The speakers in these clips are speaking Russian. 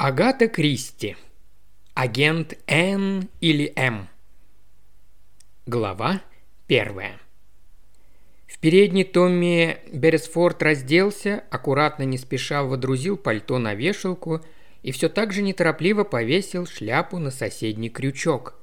Агата Кристи. Агент Н или М. Глава первая. В передней Томми Бересфорд разделся, аккуратно не спеша водрузил пальто на вешалку и все так же неторопливо повесил шляпу на соседний крючок.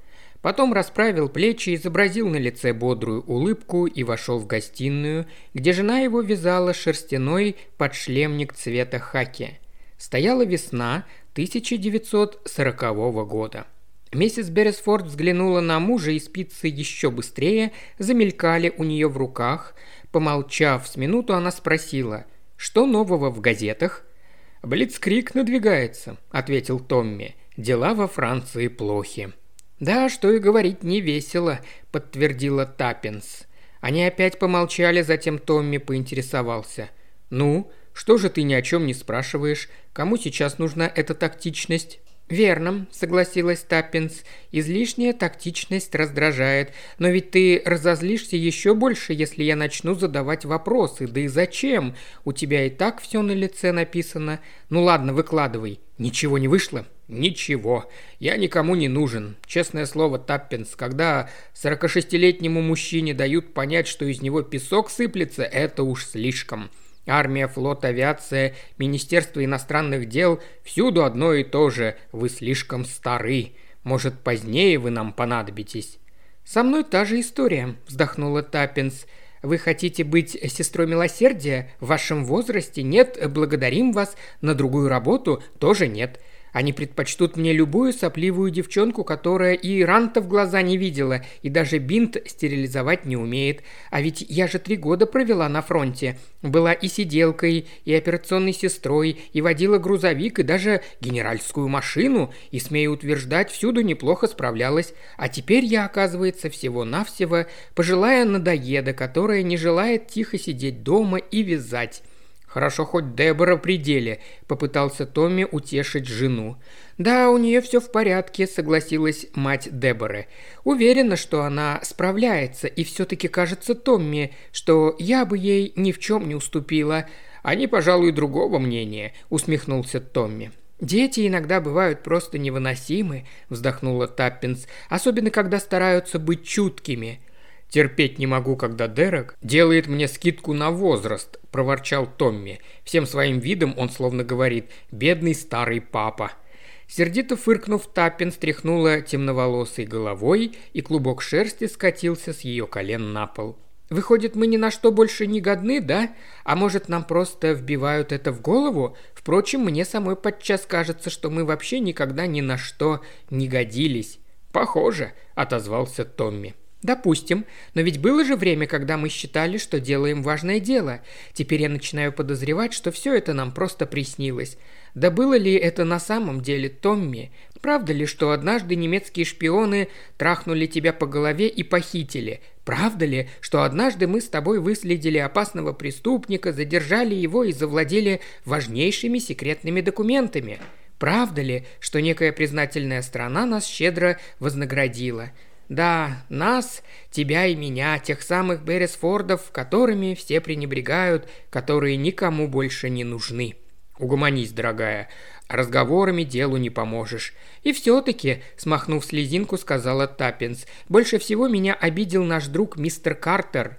Потом расправил плечи, изобразил на лице бодрую улыбку и вошел в гостиную, где жена его вязала шерстяной подшлемник цвета хаки. Стояла весна, 1940 года. Миссис Бересфорд взглянула на мужа, и спицы еще быстрее замелькали у нее в руках. Помолчав с минуту, она спросила, «Что нового в газетах?» «Блицкрик надвигается», — ответил Томми. «Дела во Франции плохи». «Да, что и говорить, не весело», — подтвердила Таппинс. Они опять помолчали, затем Томми поинтересовался. «Ну, что же ты ни о чем не спрашиваешь? Кому сейчас нужна эта тактичность?» «Верно», — согласилась Таппинс. «Излишняя тактичность раздражает. Но ведь ты разозлишься еще больше, если я начну задавать вопросы. Да и зачем? У тебя и так все на лице написано. Ну ладно, выкладывай. Ничего не вышло?» «Ничего. Я никому не нужен. Честное слово, Таппинс, когда 46-летнему мужчине дают понять, что из него песок сыплется, это уж слишком. Армия, флот, авиация, Министерство иностранных дел – всюду одно и то же. Вы слишком стары. Может, позднее вы нам понадобитесь?» «Со мной та же история», – вздохнула Таппинс. «Вы хотите быть сестрой милосердия? В вашем возрасте нет, благодарим вас. На другую работу тоже нет. Они предпочтут мне любую сопливую девчонку, которая и ранта в глаза не видела, и даже бинт стерилизовать не умеет. А ведь я же три года провела на фронте. Была и сиделкой, и операционной сестрой, и водила грузовик, и даже генеральскую машину, и, смею утверждать, всюду неплохо справлялась. А теперь я, оказывается, всего-навсего пожилая надоеда, которая не желает тихо сидеть дома и вязать. «Хорошо, хоть Дебора в пределе», – попытался Томми утешить жену. «Да, у нее все в порядке», – согласилась мать Деборы. «Уверена, что она справляется, и все-таки кажется Томми, что я бы ей ни в чем не уступила». «Они, пожалуй, другого мнения», – усмехнулся Томми. «Дети иногда бывают просто невыносимы», – вздохнула Таппинс, «особенно когда стараются быть чуткими». «Терпеть не могу, когда Дерек делает мне скидку на возраст», – проворчал Томми. Всем своим видом он словно говорит «бедный старый папа». Сердито фыркнув, Таппин стряхнула темноволосой головой, и клубок шерсти скатился с ее колен на пол. «Выходит, мы ни на что больше не годны, да? А может, нам просто вбивают это в голову? Впрочем, мне самой подчас кажется, что мы вообще никогда ни на что не годились». «Похоже», – отозвался Томми. Допустим, но ведь было же время, когда мы считали, что делаем важное дело. Теперь я начинаю подозревать, что все это нам просто приснилось. Да было ли это на самом деле, Томми? Правда ли, что однажды немецкие шпионы трахнули тебя по голове и похитили? Правда ли, что однажды мы с тобой выследили опасного преступника, задержали его и завладели важнейшими секретными документами? Правда ли, что некая признательная страна нас щедро вознаградила? Да, нас, тебя и меня, тех самых Бересфордов, которыми все пренебрегают, которые никому больше не нужны. Угомонись, дорогая, разговорами делу не поможешь. И все-таки, смахнув слезинку, сказала Таппинс, больше всего меня обидел наш друг мистер Картер.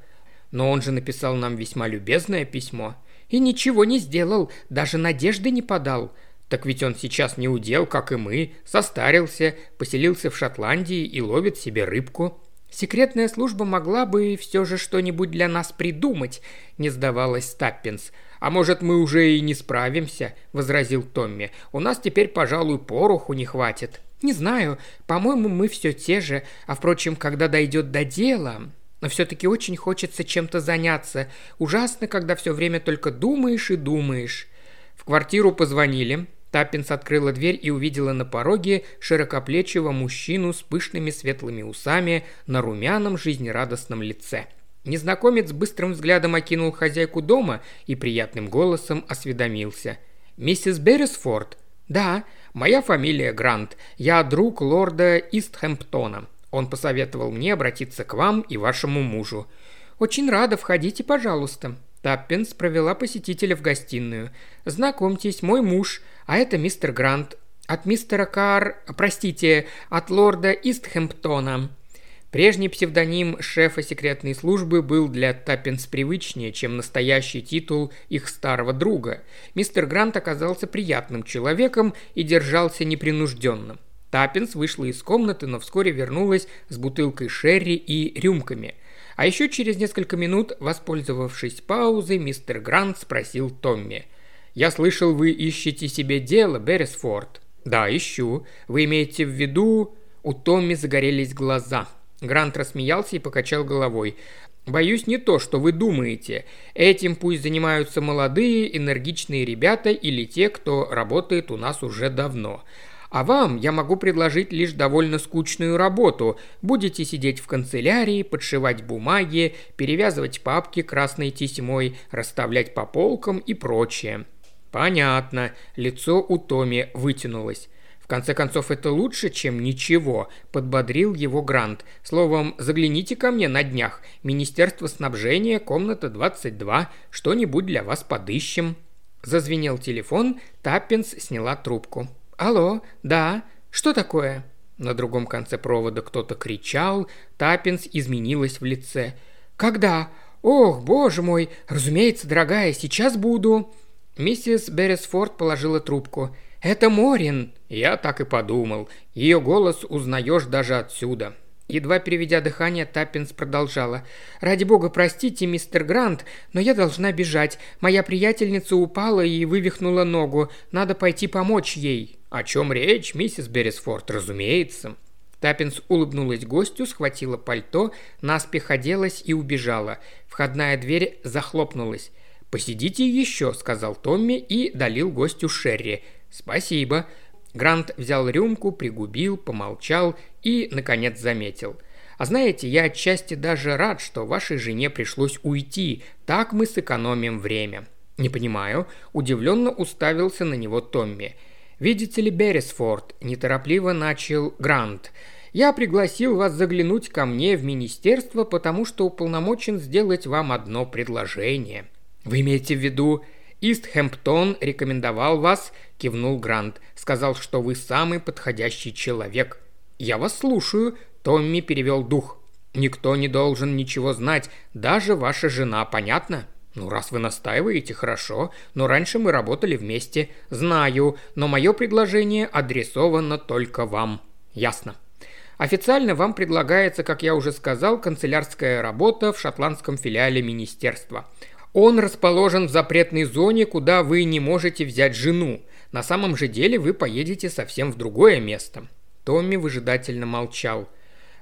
Но он же написал нам весьма любезное письмо. И ничего не сделал, даже надежды не подал. Так ведь он сейчас не удел, как и мы, состарился, поселился в Шотландии и ловит себе рыбку. Секретная служба могла бы все же что-нибудь для нас придумать, не сдавалась Стаппинс. А может, мы уже и не справимся, возразил Томми. У нас теперь, пожалуй, пороху не хватит. Не знаю, по-моему, мы все те же, а впрочем, когда дойдет до дела, но все-таки очень хочется чем-то заняться. Ужасно, когда все время только думаешь и думаешь. В квартиру позвонили. Таппинс открыла дверь и увидела на пороге широкоплечего мужчину с пышными светлыми усами на румяном жизнерадостном лице. Незнакомец быстрым взглядом окинул хозяйку дома и приятным голосом осведомился. «Миссис Беррисфорд?» «Да, моя фамилия Грант. Я друг лорда Истхэмптона. Он посоветовал мне обратиться к вам и вашему мужу». «Очень рада, входите, пожалуйста». Таппинс провела посетителя в гостиную. «Знакомьтесь, мой муж, а это мистер Грант. «От мистера Кар... Простите, от лорда Истхэмптона». Прежний псевдоним шефа секретной службы был для Таппенс привычнее, чем настоящий титул их старого друга. Мистер Грант оказался приятным человеком и держался непринужденно. Таппенс вышла из комнаты, но вскоре вернулась с бутылкой шерри и рюмками. А еще через несколько минут, воспользовавшись паузой, мистер Грант спросил Томми. «Я слышал, вы ищете себе дело, Беррисфорд?» «Да, ищу. Вы имеете в виду...» У Томми загорелись глаза. Грант рассмеялся и покачал головой. «Боюсь не то, что вы думаете. Этим пусть занимаются молодые, энергичные ребята или те, кто работает у нас уже давно. А вам я могу предложить лишь довольно скучную работу. Будете сидеть в канцелярии, подшивать бумаги, перевязывать папки красной тесьмой, расставлять по полкам и прочее». «Понятно». Лицо у Томи вытянулось. В конце концов, это лучше, чем ничего», – подбодрил его Грант. «Словом, загляните ко мне на днях. Министерство снабжения, комната 22. Что-нибудь для вас подыщем». Зазвенел телефон, Таппинс сняла трубку. «Алло, да, что такое?» На другом конце провода кто-то кричал, Таппинс изменилась в лице. «Когда? Ох, боже мой! Разумеется, дорогая, сейчас буду!» Миссис Беррисфорд положила трубку. «Это Морин!» Я так и подумал. Ее голос узнаешь даже отсюда. Едва переведя дыхание, Таппинс продолжала. «Ради бога, простите, мистер Грант, но я должна бежать. Моя приятельница упала и вывихнула ногу. Надо пойти помочь ей». «О чем речь, миссис Беррисфорд, разумеется». Таппинс улыбнулась гостю, схватила пальто, наспех оделась и убежала. Входная дверь захлопнулась. «Посидите еще», — сказал Томми и долил гостю Шерри. «Спасибо». Грант взял рюмку, пригубил, помолчал и, наконец, заметил. «А знаете, я отчасти даже рад, что вашей жене пришлось уйти. Так мы сэкономим время». «Не понимаю», – удивленно уставился на него Томми. «Видите ли, Беррисфорд», – неторопливо начал Грант. «Я пригласил вас заглянуть ко мне в министерство, потому что уполномочен сделать вам одно предложение». «Вы имеете в виду «Истхэмптон рекомендовал вас», – кивнул Грант. «Сказал, что вы самый подходящий человек». «Я вас слушаю», – Томми перевел дух. «Никто не должен ничего знать, даже ваша жена, понятно?» «Ну, раз вы настаиваете, хорошо, но раньше мы работали вместе. Знаю, но мое предложение адресовано только вам». «Ясно». Официально вам предлагается, как я уже сказал, канцелярская работа в шотландском филиале министерства. Он расположен в запретной зоне, куда вы не можете взять жену. На самом же деле вы поедете совсем в другое место». Томми выжидательно молчал.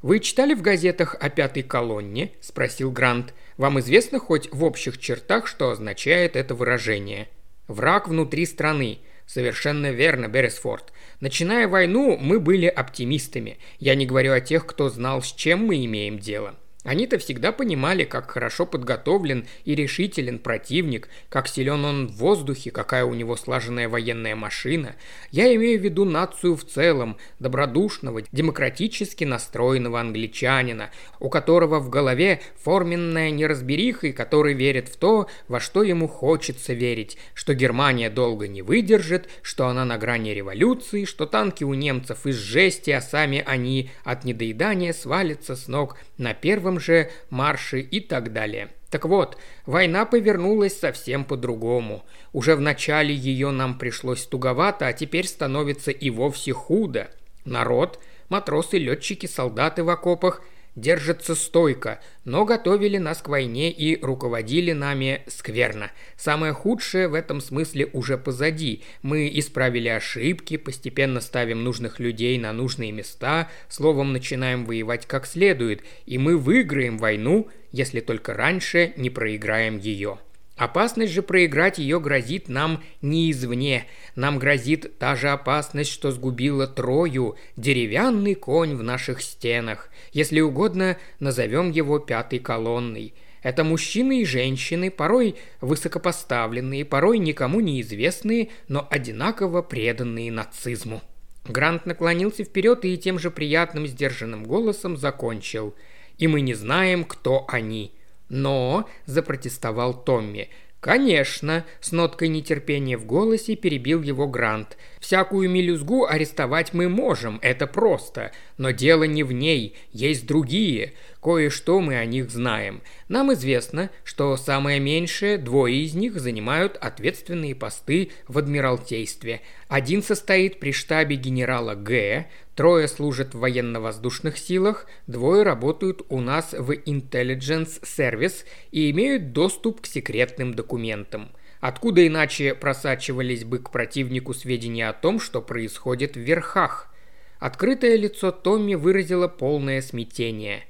«Вы читали в газетах о пятой колонне?» – спросил Грант. «Вам известно хоть в общих чертах, что означает это выражение?» «Враг внутри страны», Совершенно верно, Берресфорд. Начиная войну, мы были оптимистами. Я не говорю о тех, кто знал, с чем мы имеем дело. Они-то всегда понимали, как хорошо подготовлен и решителен противник, как силен он в воздухе, какая у него слаженная военная машина. Я имею в виду нацию в целом, добродушного, демократически настроенного англичанина, у которого в голове форменная неразбериха и который верит в то, во что ему хочется верить, что Германия долго не выдержит, что она на грани революции, что танки у немцев из жести, а сами они от недоедания свалятся с ног на первом первом же марше и так далее. Так вот, война повернулась совсем по-другому. Уже в начале ее нам пришлось туговато, а теперь становится и вовсе худо. Народ, матросы, летчики, солдаты в окопах – держатся стойко, но готовили нас к войне и руководили нами скверно. Самое худшее в этом смысле уже позади. Мы исправили ошибки, постепенно ставим нужных людей на нужные места, словом, начинаем воевать как следует, и мы выиграем войну, если только раньше не проиграем ее. Опасность же проиграть ее грозит нам не извне. Нам грозит та же опасность, что сгубила Трою, деревянный конь в наших стенах. Если угодно, назовем его пятой колонной. Это мужчины и женщины, порой высокопоставленные, порой никому неизвестные, но одинаково преданные нацизму. Грант наклонился вперед и тем же приятным сдержанным голосом закончил. «И мы не знаем, кто они». «Но», – запротестовал Томми, «Конечно», – с ноткой нетерпения в голосе перебил его Грант. Всякую мелюзгу арестовать мы можем, это просто. Но дело не в ней, есть другие. Кое-что мы о них знаем. Нам известно, что самое меньшее двое из них занимают ответственные посты в Адмиралтействе. Один состоит при штабе генерала Г, трое служат в военно-воздушных силах, двое работают у нас в Intelligence Service и имеют доступ к секретным документам. Откуда иначе просачивались бы к противнику сведения о том, что происходит в верхах? Открытое лицо Томми выразило полное смятение.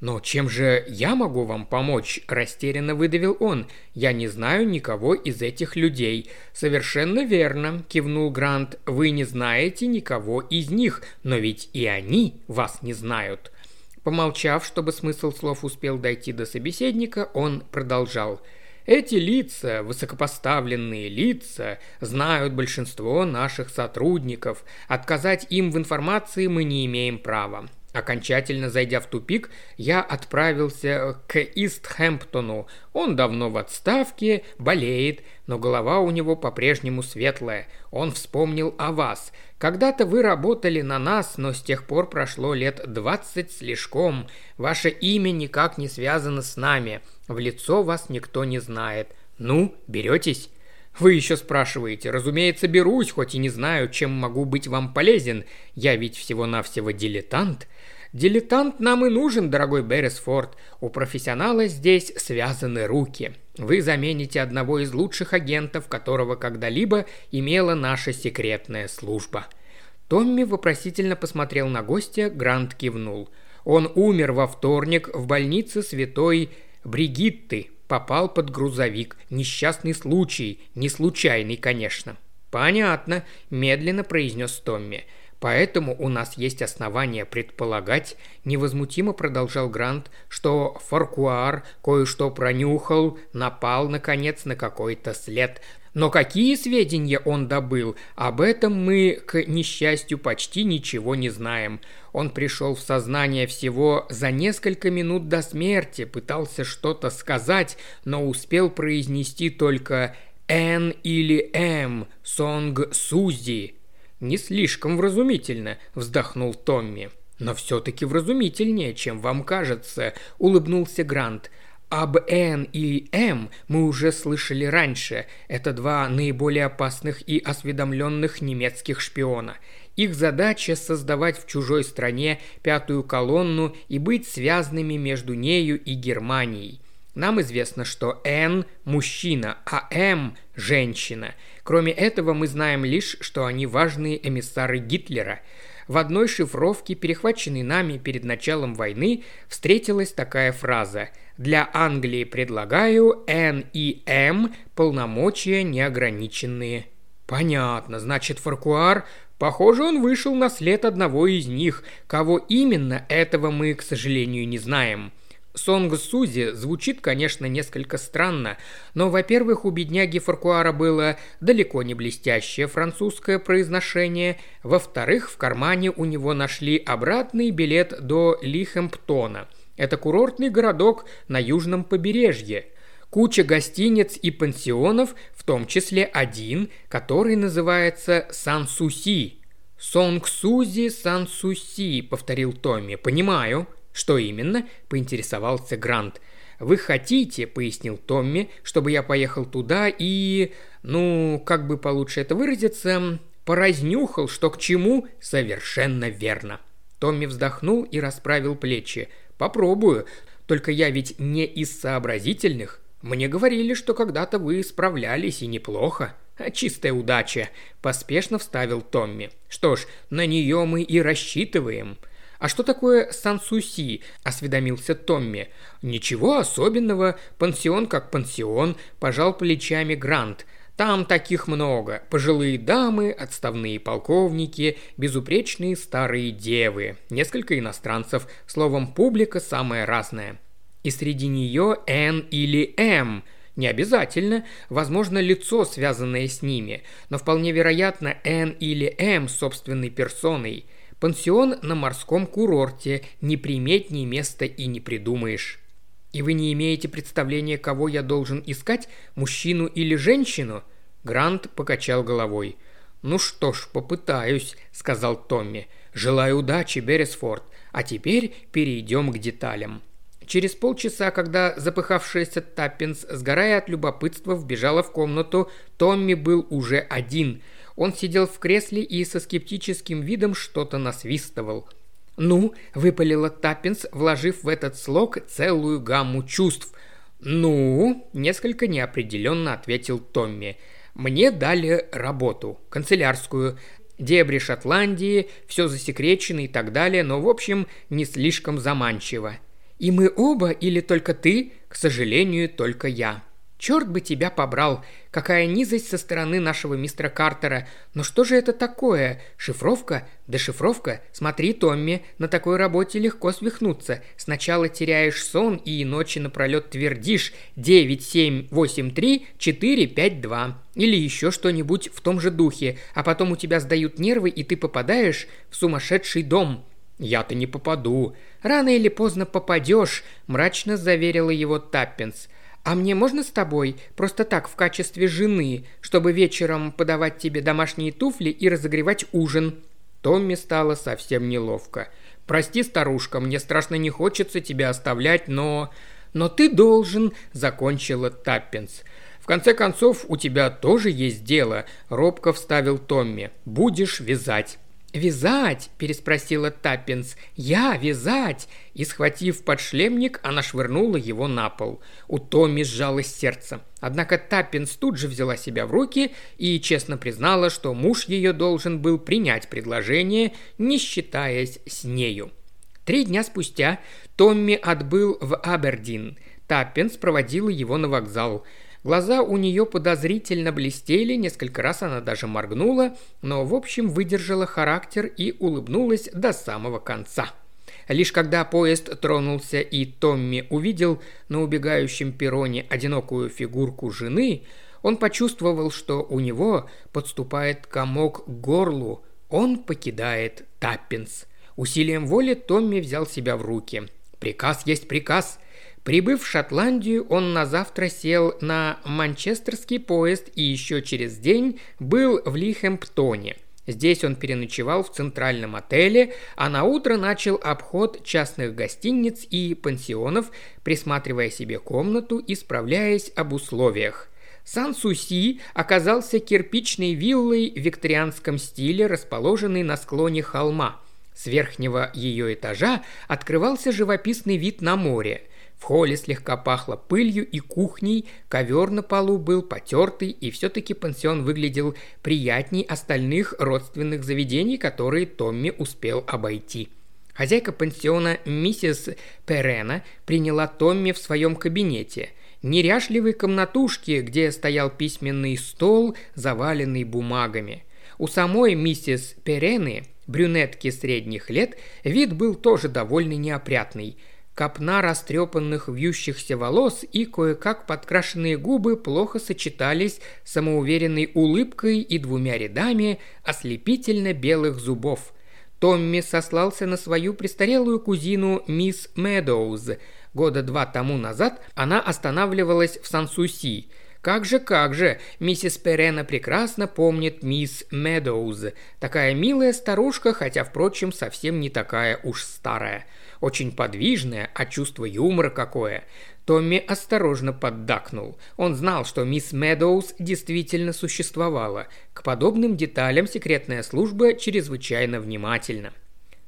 «Но чем же я могу вам помочь?» – растерянно выдавил он. «Я не знаю никого из этих людей». «Совершенно верно», – кивнул Грант. «Вы не знаете никого из них, но ведь и они вас не знают». Помолчав, чтобы смысл слов успел дойти до собеседника, он продолжал – эти лица, высокопоставленные лица, знают большинство наших сотрудников. Отказать им в информации мы не имеем права. Окончательно зайдя в тупик, я отправился к Истхэмптону. Он давно в отставке, болеет, но голова у него по-прежнему светлая. Он вспомнил о вас. Когда-то вы работали на нас, но с тех пор прошло лет двадцать слишком. Ваше имя никак не связано с нами. В лицо вас никто не знает. Ну, беретесь?» Вы еще спрашиваете. Разумеется, берусь, хоть и не знаю, чем могу быть вам полезен. Я ведь всего-навсего дилетант. Дилетант нам и нужен, дорогой Беррисфорд. У профессионала здесь связаны руки. Вы замените одного из лучших агентов, которого когда-либо имела наша секретная служба». Томми вопросительно посмотрел на гостя, Грант кивнул. Он умер во вторник в больнице святой Бригитты, попал под грузовик. Несчастный случай, не случайный, конечно. «Понятно», – медленно произнес Томми. Поэтому у нас есть основания предполагать, невозмутимо продолжал Грант, что Фаркуар кое-что пронюхал, напал, наконец, на какой-то след. Но какие сведения он добыл, об этом мы, к несчастью, почти ничего не знаем. Он пришел в сознание всего за несколько минут до смерти, пытался что-то сказать, но успел произнести только «Н» или «М», «Сонг Сузи». «Не слишком вразумительно», – вздохнул Томми. «Но все-таки вразумительнее, чем вам кажется», – улыбнулся Грант. Об Н и М мы уже слышали раньше. Это два наиболее опасных и осведомленных немецких шпиона. Их задача – создавать в чужой стране пятую колонну и быть связанными между нею и Германией. Нам известно, что Н – мужчина, а М – женщина. Кроме этого, мы знаем лишь, что они важные эмиссары Гитлера. В одной шифровке, перехваченной нами перед началом войны, встретилась такая фраза «Для Англии предлагаю Н и М полномочия неограниченные». Понятно, значит, Фаркуар Похоже, он вышел на след одного из них. Кого именно, этого мы, к сожалению, не знаем. Сонг Сузи звучит, конечно, несколько странно, но, во-первых, у бедняги Фаркуара было далеко не блестящее французское произношение, во-вторых, в кармане у него нашли обратный билет до Лихэмптона. Это курортный городок на южном побережье. Куча гостиниц и пансионов, в том числе один, который называется Сан-Суси. «Сонг-Сузи Сан-Суси», — повторил Томми. «Понимаю». «Что именно?» – поинтересовался Грант. «Вы хотите, – пояснил Томми, – чтобы я поехал туда и... Ну, как бы получше это выразиться, поразнюхал, что к чему, совершенно верно». Томми вздохнул и расправил плечи. «Попробую. Только я ведь не из сообразительных. Мне говорили, что когда-то вы справлялись и неплохо». «Чистая удача», – поспешно вставил Томми. «Что ж, на нее мы и рассчитываем». «А что такое Сансуси?» – осведомился Томми. «Ничего особенного. Пансион как пансион», – пожал плечами Грант. «Там таких много. Пожилые дамы, отставные полковники, безупречные старые девы, несколько иностранцев. Словом, публика самая разная. И среди нее Н или М – не обязательно, возможно, лицо, связанное с ними, но вполне вероятно Н или М собственной персоной. Пансион на морском курорте, неприметнее места и не придумаешь. И вы не имеете представления, кого я должен искать, мужчину или женщину? Грант покачал головой. «Ну что ж, попытаюсь», — сказал Томми. «Желаю удачи, Бересфорд. А теперь перейдем к деталям». Через полчаса, когда запыхавшаяся Таппенс, сгорая от любопытства, вбежала в комнату, Томми был уже один. Он сидел в кресле и со скептическим видом что-то насвистывал. «Ну», — выпалила Таппенс, вложив в этот слог целую гамму чувств. «Ну», — несколько неопределенно ответил Томми. «Мне дали работу, канцелярскую, дебри Шотландии, все засекречено и так далее, но, в общем, не слишком заманчиво. И мы оба или только ты? К сожалению, только я. Черт бы тебя побрал! Какая низость со стороны нашего мистера Картера! Но что же это такое? Шифровка? Дешифровка? Смотри, Томми, на такой работе легко свихнуться. Сначала теряешь сон и ночи напролет твердишь 9, 7, 8, 3, 4, 5, 2. Или еще что-нибудь в том же духе, а потом у тебя сдают нервы, и ты попадаешь в сумасшедший дом. «Я-то не попаду. Рано или поздно попадешь», – мрачно заверила его Таппинс. «А мне можно с тобой? Просто так, в качестве жены, чтобы вечером подавать тебе домашние туфли и разогревать ужин?» Томми стало совсем неловко. «Прости, старушка, мне страшно не хочется тебя оставлять, но...» «Но ты должен», – закончила Таппинс. «В конце концов, у тебя тоже есть дело», – робко вставил Томми. «Будешь вязать». «Вязать?» – переспросила Таппинс. «Я вязать!» И, схватив подшлемник, она швырнула его на пол. У Томми сжалось сердце. Однако Таппинс тут же взяла себя в руки и честно признала, что муж ее должен был принять предложение, не считаясь с нею. Три дня спустя Томми отбыл в Абердин. Таппинс проводила его на вокзал – Глаза у нее подозрительно блестели, несколько раз она даже моргнула, но в общем выдержала характер и улыбнулась до самого конца. Лишь когда поезд тронулся и Томми увидел на убегающем перроне одинокую фигурку жены, он почувствовал, что у него подступает комок к горлу. Он покидает Таппинс. Усилием воли Томми взял себя в руки. «Приказ есть приказ», Прибыв в Шотландию, он на завтра сел на манчестерский поезд и еще через день был в Лихэмптоне. Здесь он переночевал в центральном отеле, а на утро начал обход частных гостиниц и пансионов, присматривая себе комнату и справляясь об условиях. Сан-Суси оказался кирпичной виллой в викторианском стиле, расположенной на склоне холма. С верхнего ее этажа открывался живописный вид на море – в холле слегка пахло пылью и кухней, ковер на полу был потертый, и все-таки пансион выглядел приятней остальных родственных заведений, которые Томми успел обойти. Хозяйка пансиона миссис Перена приняла Томми в своем кабинете – неряшливой комнатушке, где стоял письменный стол, заваленный бумагами. У самой миссис Перены, брюнетки средних лет, вид был тоже довольно неопрятный – Копна растрепанных вьющихся волос и кое-как подкрашенные губы плохо сочетались с самоуверенной улыбкой и двумя рядами ослепительно белых зубов. Томми сослался на свою престарелую кузину мисс Медоуз. Года два тому назад она останавливалась в Сансуси. Как же, как же, миссис Перена прекрасно помнит мисс Медоуз. Такая милая старушка, хотя, впрочем, совсем не такая уж старая очень подвижная, а чувство юмора какое. Томми осторожно поддакнул. Он знал, что мисс Медоуз действительно существовала. К подобным деталям секретная служба чрезвычайно внимательна.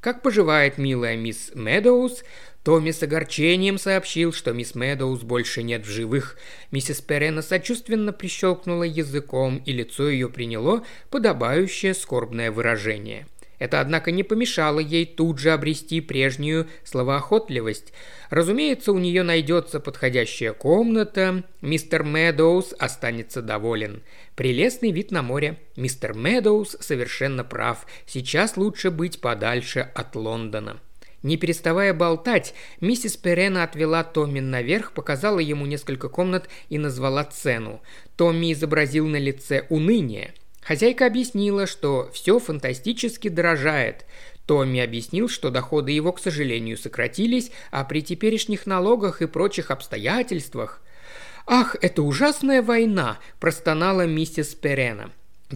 Как поживает милая мисс Медоуз, Томми с огорчением сообщил, что мисс Медоуз больше нет в живых. Миссис Перена сочувственно прищелкнула языком, и лицо ее приняло подобающее скорбное выражение – это, однако, не помешало ей тут же обрести прежнюю словоохотливость. Разумеется, у нее найдется подходящая комната. Мистер Медоуз останется доволен. Прелестный вид на море. Мистер Медоуз совершенно прав. Сейчас лучше быть подальше от Лондона. Не переставая болтать, миссис Перена отвела Томми наверх, показала ему несколько комнат и назвала цену. Томми изобразил на лице уныние – Хозяйка объяснила, что все фантастически дорожает. Томми объяснил, что доходы его, к сожалению, сократились, а при теперешних налогах и прочих обстоятельствах... «Ах, это ужасная война!» – простонала миссис Перена.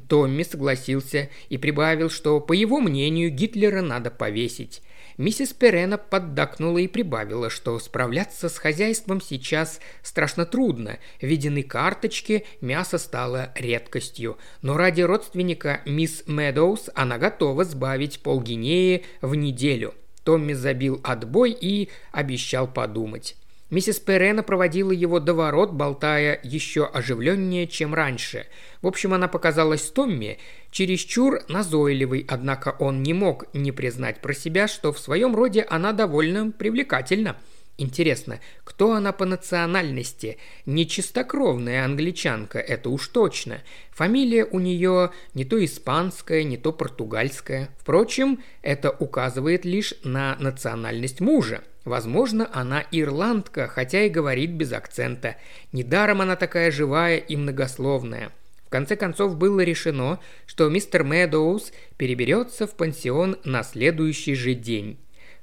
Томми согласился и прибавил, что, по его мнению, Гитлера надо повесить. Миссис Перена поддакнула и прибавила, что справляться с хозяйством сейчас страшно трудно. Видены карточки, мясо стало редкостью. Но ради родственника мисс Медоуз она готова сбавить полгинеи в неделю. Томми забил отбой и обещал подумать. Миссис Перена проводила его до ворот, болтая еще оживленнее, чем раньше. В общем, она показалась Томми чересчур назойливой, однако он не мог не признать про себя, что в своем роде она довольно привлекательна. Интересно, кто она по национальности? Не чистокровная англичанка, это уж точно. Фамилия у нее не то испанская, не то португальская. Впрочем, это указывает лишь на национальность мужа. Возможно, она ирландка, хотя и говорит без акцента. Недаром она такая живая и многословная. В конце концов было решено, что мистер Мэдоуз переберется в пансион на следующий же день.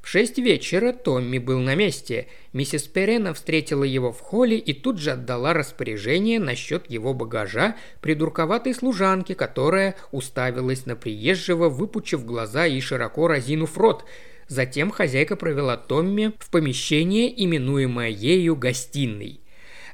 В шесть вечера Томми был на месте. Миссис Перена встретила его в холле и тут же отдала распоряжение насчет его багажа придурковатой служанке, которая уставилась на приезжего, выпучив глаза и широко разинув рот. Затем хозяйка провела Томми в помещение, именуемое ею гостиной.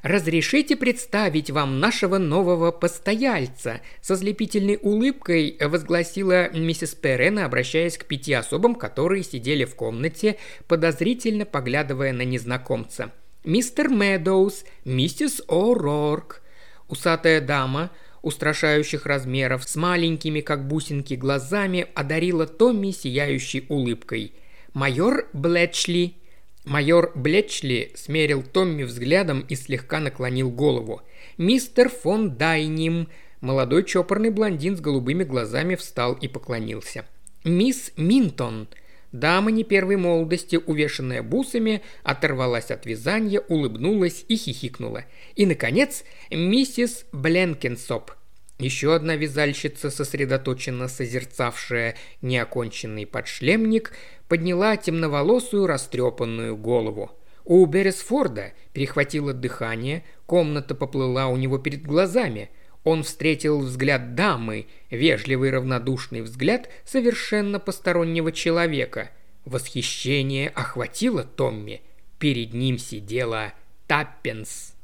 «Разрешите представить вам нашего нового постояльца», со слепительной улыбкой возгласила миссис Перена, обращаясь к пяти особам, которые сидели в комнате, подозрительно поглядывая на незнакомца. «Мистер Медоуз, миссис О'Рорк». Усатая дама, устрашающих размеров, с маленькими, как бусинки, глазами, одарила Томми сияющей улыбкой. «Майор Блетчли», Майор Блетчли смерил Томми взглядом и слегка наклонил голову. «Мистер фон Дайним!» Молодой чопорный блондин с голубыми глазами встал и поклонился. «Мисс Минтон!» Дама не первой молодости, увешанная бусами, оторвалась от вязания, улыбнулась и хихикнула. И, наконец, миссис Бленкенсоп – еще одна вязальщица, сосредоточенно созерцавшая неоконченный подшлемник, подняла темноволосую растрепанную голову. У Бересфорда перехватило дыхание, комната поплыла у него перед глазами. Он встретил взгляд дамы, вежливый равнодушный взгляд совершенно постороннего человека. Восхищение охватило Томми. Перед ним сидела Таппенс.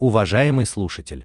Уважаемый слушатель,